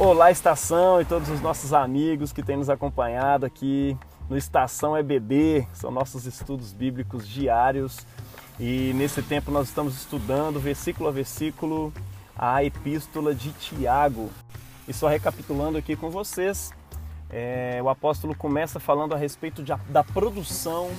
Olá, Estação e todos os nossos amigos que têm nos acompanhado aqui no Estação EBD, são nossos estudos bíblicos diários e nesse tempo nós estamos estudando versículo a versículo a epístola de Tiago. E só recapitulando aqui com vocês, é, o apóstolo começa falando a respeito de, da produção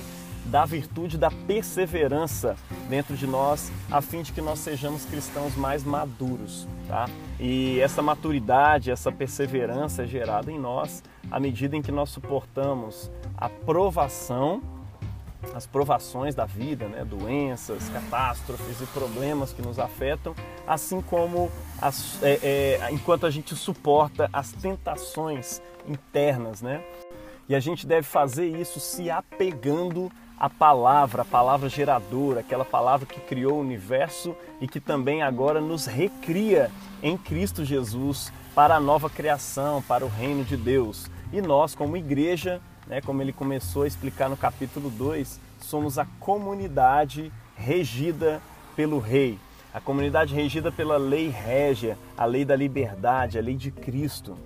da virtude da perseverança dentro de nós, a fim de que nós sejamos cristãos mais maduros, tá? E essa maturidade, essa perseverança é gerada em nós à medida em que nós suportamos a provação, as provações da vida, né? doenças, catástrofes e problemas que nos afetam, assim como as, é, é, enquanto a gente suporta as tentações internas, né? E a gente deve fazer isso se apegando a palavra, a palavra geradora, aquela palavra que criou o universo e que também agora nos recria em Cristo Jesus para a nova criação, para o reino de Deus. E nós, como igreja, né, como ele começou a explicar no capítulo 2, somos a comunidade regida pelo Rei, a comunidade regida pela lei régia, a lei da liberdade, a lei de Cristo.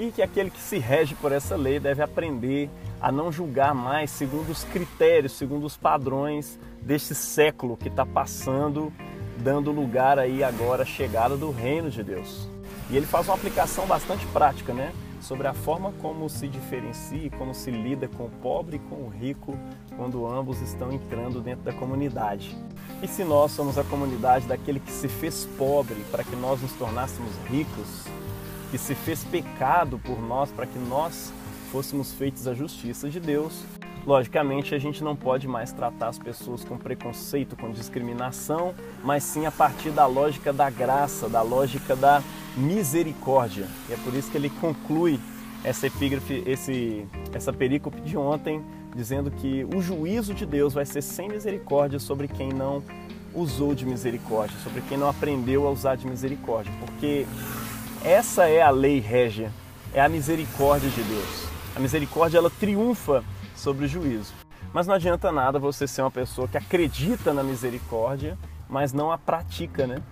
E que aquele que se rege por essa lei deve aprender a não julgar mais segundo os critérios, segundo os padrões deste século que está passando, dando lugar aí agora à chegada do reino de Deus. E ele faz uma aplicação bastante prática, né? Sobre a forma como se diferencia, como se lida com o pobre e com o rico quando ambos estão entrando dentro da comunidade. E se nós somos a comunidade daquele que se fez pobre para que nós nos tornássemos ricos, que se fez pecado por nós para que nós fôssemos feitos a justiça de Deus, logicamente a gente não pode mais tratar as pessoas com preconceito, com discriminação, mas sim a partir da lógica da graça, da lógica da misericórdia. E é por isso que ele conclui essa epígrafe, esse, essa perícope de ontem, dizendo que o juízo de Deus vai ser sem misericórdia sobre quem não usou de misericórdia, sobre quem não aprendeu a usar de misericórdia, porque essa é a lei régia, é a misericórdia de Deus. A misericórdia ela triunfa sobre o juízo. Mas não adianta nada você ser uma pessoa que acredita na misericórdia, mas não a pratica, né?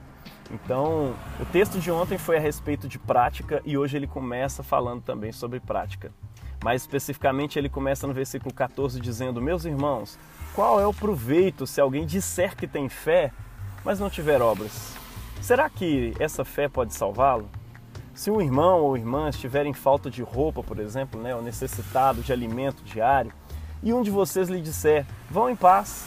Então, o texto de ontem foi a respeito de prática e hoje ele começa falando também sobre prática. Mais especificamente, ele começa no versículo 14 dizendo: Meus irmãos, qual é o proveito se alguém disser que tem fé, mas não tiver obras? Será que essa fé pode salvá-lo? Se um irmão ou irmã estiverem falta de roupa, por exemplo, né, ou necessitado de alimento diário, e um de vocês lhe disser: Vão em paz,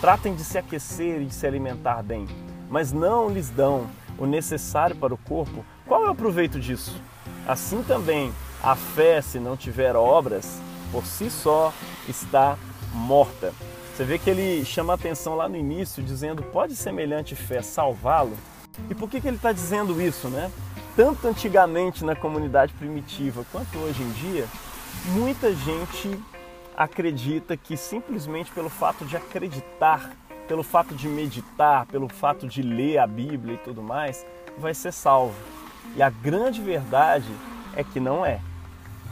tratem de se aquecer e de se alimentar bem, mas não lhes dão o necessário para o corpo, qual é o proveito disso? Assim também, a fé, se não tiver obras, por si só está morta. Você vê que ele chama atenção lá no início, dizendo: Pode semelhante fé salvá-lo? E por que, que ele está dizendo isso, né? Tanto antigamente na comunidade primitiva quanto hoje em dia, muita gente acredita que simplesmente pelo fato de acreditar, pelo fato de meditar, pelo fato de ler a Bíblia e tudo mais, vai ser salvo. E a grande verdade é que não é.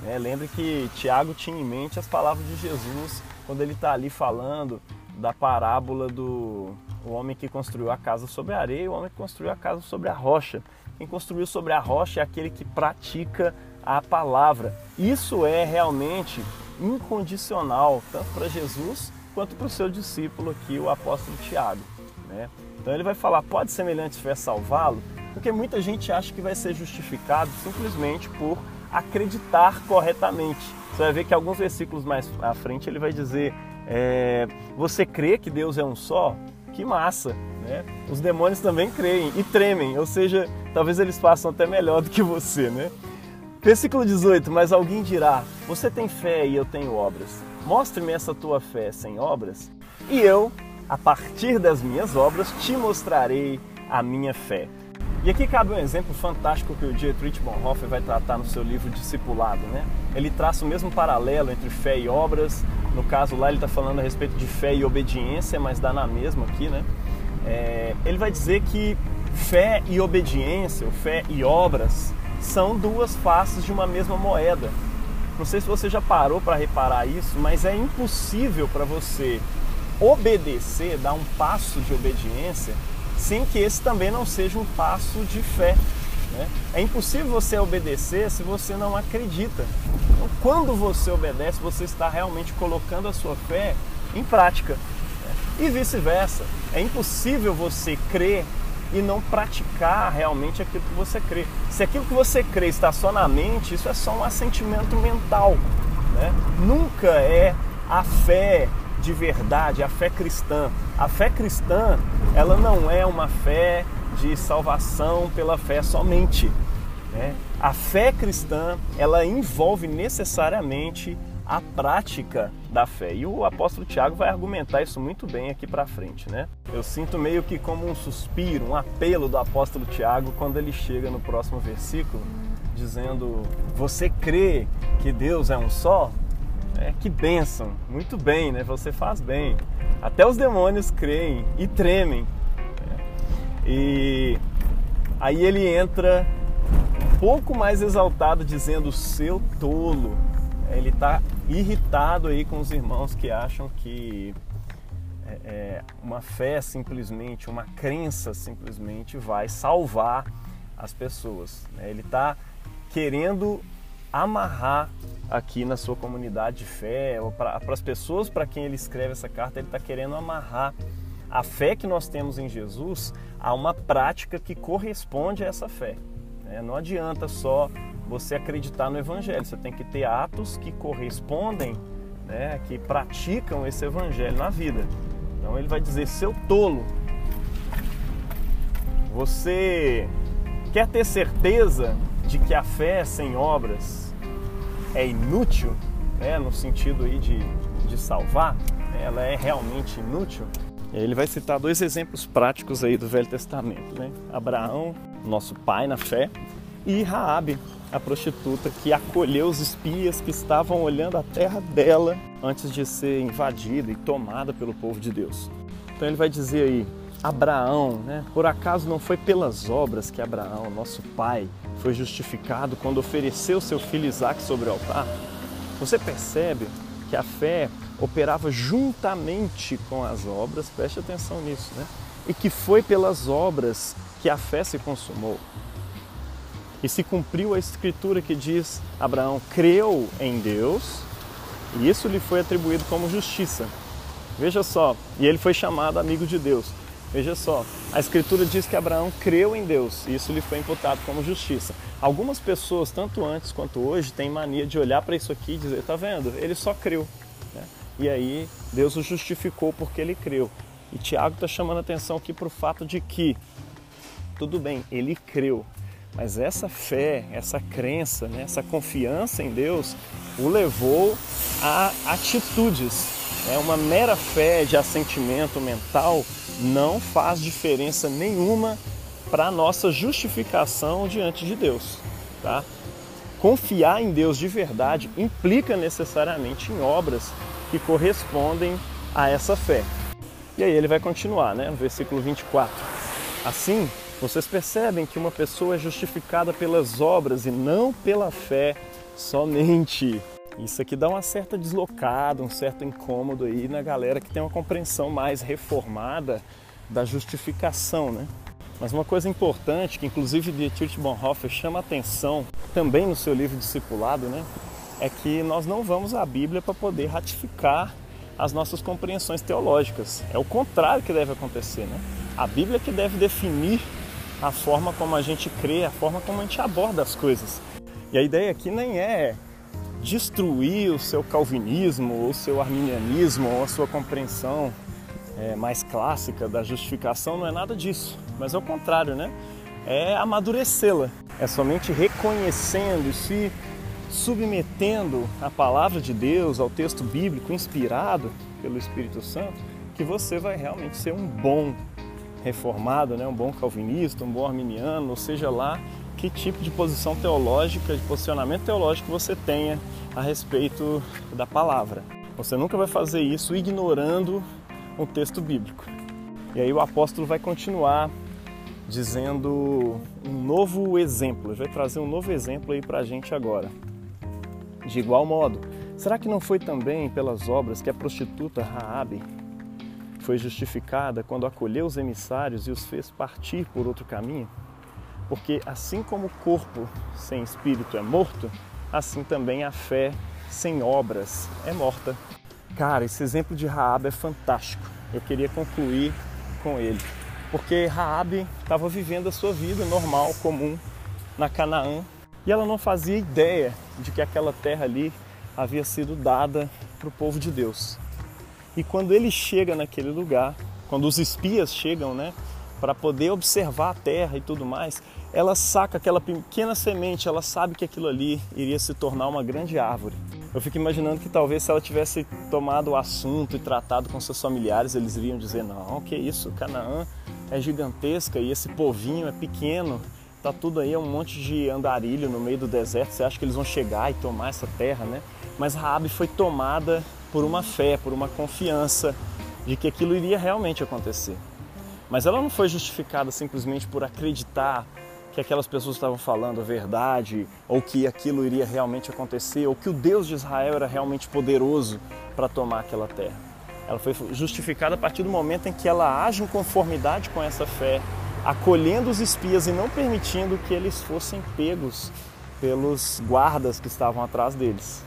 Né? Lembre que Tiago tinha em mente as palavras de Jesus quando ele está ali falando da parábola do o homem que construiu a casa sobre a areia e o homem que construiu a casa sobre a rocha. Quem construiu sobre a rocha é aquele que pratica a palavra. Isso é realmente incondicional, tanto para Jesus quanto para o seu discípulo aqui, o apóstolo Tiago. Né? Então ele vai falar, pode semelhante fé salvá-lo? Porque muita gente acha que vai ser justificado simplesmente por acreditar corretamente. Você vai ver que alguns versículos mais à frente ele vai dizer, é, você crê que Deus é um só? Que massa! Né? Os demônios também creem e tremem, ou seja, talvez eles façam até melhor do que você, né? Versículo 18: Mas alguém dirá: Você tem fé e eu tenho obras. Mostre-me essa tua fé sem obras, e eu, a partir das minhas obras, te mostrarei a minha fé. E aqui cabe um exemplo fantástico que o Dietrich Bonhoeffer vai tratar no seu livro Discipulado. Né? Ele traça o mesmo paralelo entre fé e obras. No caso lá ele está falando a respeito de fé e obediência, mas dá na mesma aqui. Né? É, ele vai dizer que fé e obediência, ou fé e obras, são duas faces de uma mesma moeda. Não sei se você já parou para reparar isso, mas é impossível para você obedecer, dar um passo de obediência, sem que esse também não seja um passo de fé. Né? É impossível você obedecer se você não acredita. Então, quando você obedece, você está realmente colocando a sua fé em prática. Né? E vice-versa. É impossível você crer e não praticar realmente aquilo que você crê. Se aquilo que você crê está só na mente, isso é só um assentimento mental. Né? Nunca é a fé de verdade, a fé cristã. A fé cristã, ela não é uma fé de salvação pela fé somente. Né? A fé cristã, ela envolve necessariamente a prática da fé. E o apóstolo Tiago vai argumentar isso muito bem aqui para frente, né? Eu sinto meio que como um suspiro, um apelo do apóstolo Tiago quando ele chega no próximo versículo, dizendo: Você crê que Deus é um só? É, que bênção, muito bem, né? Você faz bem. Até os demônios creem e tremem. Né? E aí ele entra um pouco mais exaltado, dizendo: Seu tolo. Ele está irritado aí com os irmãos que acham que é, é, uma fé simplesmente, uma crença simplesmente vai salvar as pessoas. Né? Ele está querendo amarrar aqui na sua comunidade de fé, ou para as pessoas para quem ele escreve essa carta, ele está querendo amarrar a fé que nós temos em Jesus a uma prática que corresponde a essa fé. Né? Não adianta só você acreditar no Evangelho, você tem que ter atos que correspondem, né, que praticam esse Evangelho na vida. Então ele vai dizer: seu tolo, você quer ter certeza de que a fé sem obras é inútil, né, no sentido aí de, de salvar, né, ela é realmente inútil. Ele vai citar dois exemplos práticos aí do Velho Testamento, né? Abraão, nosso pai na fé, e Raabe, a prostituta que acolheu os espias que estavam olhando a terra dela antes de ser invadida e tomada pelo povo de Deus. Então ele vai dizer aí, Abraão, né? Por acaso não foi pelas obras que Abraão, nosso pai, foi justificado quando ofereceu seu filho Isaac sobre o altar? Você percebe que a fé operava juntamente com as obras, preste atenção nisso, né? E que foi pelas obras que a fé se consumou. E se cumpriu a escritura que diz: Abraão creu em Deus e isso lhe foi atribuído como justiça. Veja só, e ele foi chamado amigo de Deus. Veja só, a Escritura diz que Abraão creu em Deus e isso lhe foi imputado como justiça. Algumas pessoas, tanto antes quanto hoje, têm mania de olhar para isso aqui e dizer: tá vendo? Ele só creu. Né? E aí Deus o justificou porque ele creu. E Tiago está chamando atenção aqui para o fato de que, tudo bem, ele creu, mas essa fé, essa crença, né, essa confiança em Deus o levou a atitudes. É uma mera fé de assentimento mental não faz diferença nenhuma para a nossa justificação diante de Deus. Tá? Confiar em Deus de verdade implica necessariamente em obras que correspondem a essa fé. E aí ele vai continuar, né, no versículo 24. Assim, vocês percebem que uma pessoa é justificada pelas obras e não pela fé somente. Isso aqui dá uma certa deslocada, um certo incômodo aí na galera que tem uma compreensão mais reformada da justificação, né? Mas uma coisa importante que inclusive Dietrich Bonhoeffer chama atenção também no seu livro Discipulado, né? É que nós não vamos à Bíblia para poder ratificar as nossas compreensões teológicas. É o contrário que deve acontecer, né? A Bíblia que deve definir a forma como a gente crê, a forma como a gente aborda as coisas. E a ideia aqui nem é destruir o seu calvinismo, ou o seu arminianismo, ou a sua compreensão é, mais clássica da justificação, não é nada disso. Mas é o contrário, né? É amadurecê-la. É somente reconhecendo e se submetendo à palavra de Deus, ao texto bíblico inspirado pelo Espírito Santo, que você vai realmente ser um bom reformado, né, um bom calvinista, um bom arminiano, ou seja lá que tipo de posição teológica, de posicionamento teológico você tenha a respeito da palavra. Você nunca vai fazer isso ignorando um texto bíblico. E aí o apóstolo vai continuar dizendo um novo exemplo, ele vai trazer um novo exemplo aí para a gente agora. De igual modo, será que não foi também pelas obras que a prostituta Raabe foi justificada quando acolheu os emissários e os fez partir por outro caminho? Porque assim como o corpo sem espírito é morto, assim também a fé sem obras é morta. Cara, esse exemplo de Raab é fantástico. Eu queria concluir com ele, porque Raab estava vivendo a sua vida normal, comum na Canaã, e ela não fazia ideia de que aquela terra ali havia sido dada para o povo de Deus. E quando ele chega naquele lugar, quando os espias chegam, né, para poder observar a terra e tudo mais, ela saca aquela pequena semente, ela sabe que aquilo ali iria se tornar uma grande árvore. Eu fico imaginando que talvez se ela tivesse tomado o assunto e tratado com seus familiares, eles iriam dizer: não, que isso, Canaã é gigantesca e esse povinho é pequeno, tá tudo aí, é um monte de andarilho no meio do deserto, você acha que eles vão chegar e tomar essa terra, né? Mas Raabe foi tomada por uma fé, por uma confiança de que aquilo iria realmente acontecer. Mas ela não foi justificada simplesmente por acreditar que aquelas pessoas estavam falando a verdade, ou que aquilo iria realmente acontecer, ou que o Deus de Israel era realmente poderoso para tomar aquela terra. Ela foi justificada a partir do momento em que ela age em conformidade com essa fé, acolhendo os espias e não permitindo que eles fossem pegos pelos guardas que estavam atrás deles.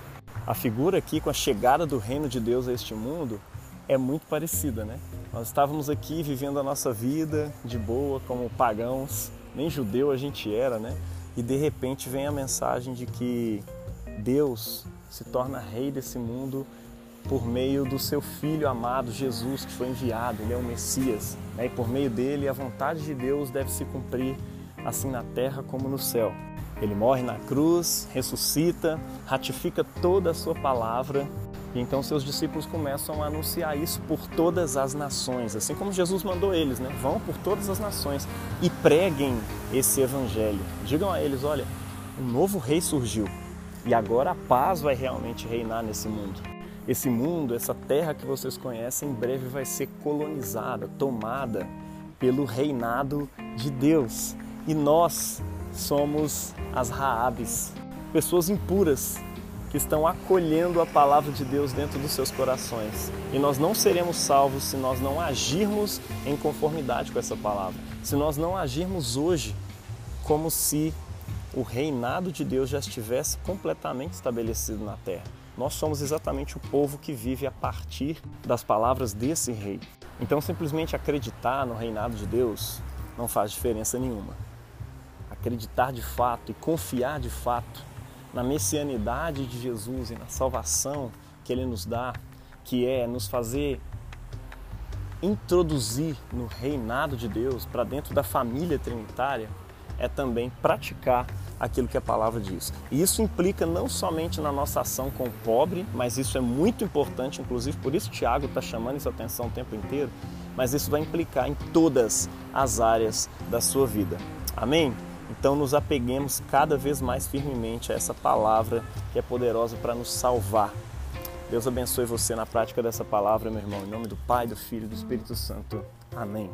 A figura aqui com a chegada do reino de Deus a este mundo é muito parecida, né? Nós estávamos aqui vivendo a nossa vida de boa, como pagãos, nem judeu a gente era, né? E de repente vem a mensagem de que Deus se torna rei desse mundo por meio do seu filho amado Jesus, que foi enviado, ele é o Messias, né? e por meio dele a vontade de Deus deve se cumprir assim na terra como no céu. Ele morre na cruz, ressuscita, ratifica toda a sua palavra e então seus discípulos começam a anunciar isso por todas as nações, assim como Jesus mandou eles, né? Vão por todas as nações e preguem esse evangelho. Digam a eles, olha, um novo rei surgiu e agora a paz vai realmente reinar nesse mundo. Esse mundo, essa terra que vocês conhecem, em breve vai ser colonizada, tomada pelo reinado de Deus. E nós somos as Raabes, pessoas impuras que estão acolhendo a palavra de Deus dentro dos seus corações. E nós não seremos salvos se nós não agirmos em conformidade com essa palavra. Se nós não agirmos hoje como se o reinado de Deus já estivesse completamente estabelecido na terra. Nós somos exatamente o povo que vive a partir das palavras desse rei. Então, simplesmente acreditar no reinado de Deus não faz diferença nenhuma. Acreditar de fato e confiar de fato na messianidade de Jesus e na salvação que ele nos dá, que é nos fazer introduzir no reinado de Deus, para dentro da família trinitária, é também praticar aquilo que a palavra diz. E isso implica não somente na nossa ação com o pobre, mas isso é muito importante, inclusive por isso Tiago está chamando isso atenção o tempo inteiro, mas isso vai implicar em todas as áreas da sua vida. Amém? Então nos apeguemos cada vez mais firmemente a essa palavra que é poderosa para nos salvar. Deus abençoe você na prática dessa palavra, meu irmão. Em nome do Pai, do Filho e do Espírito Santo. Amém.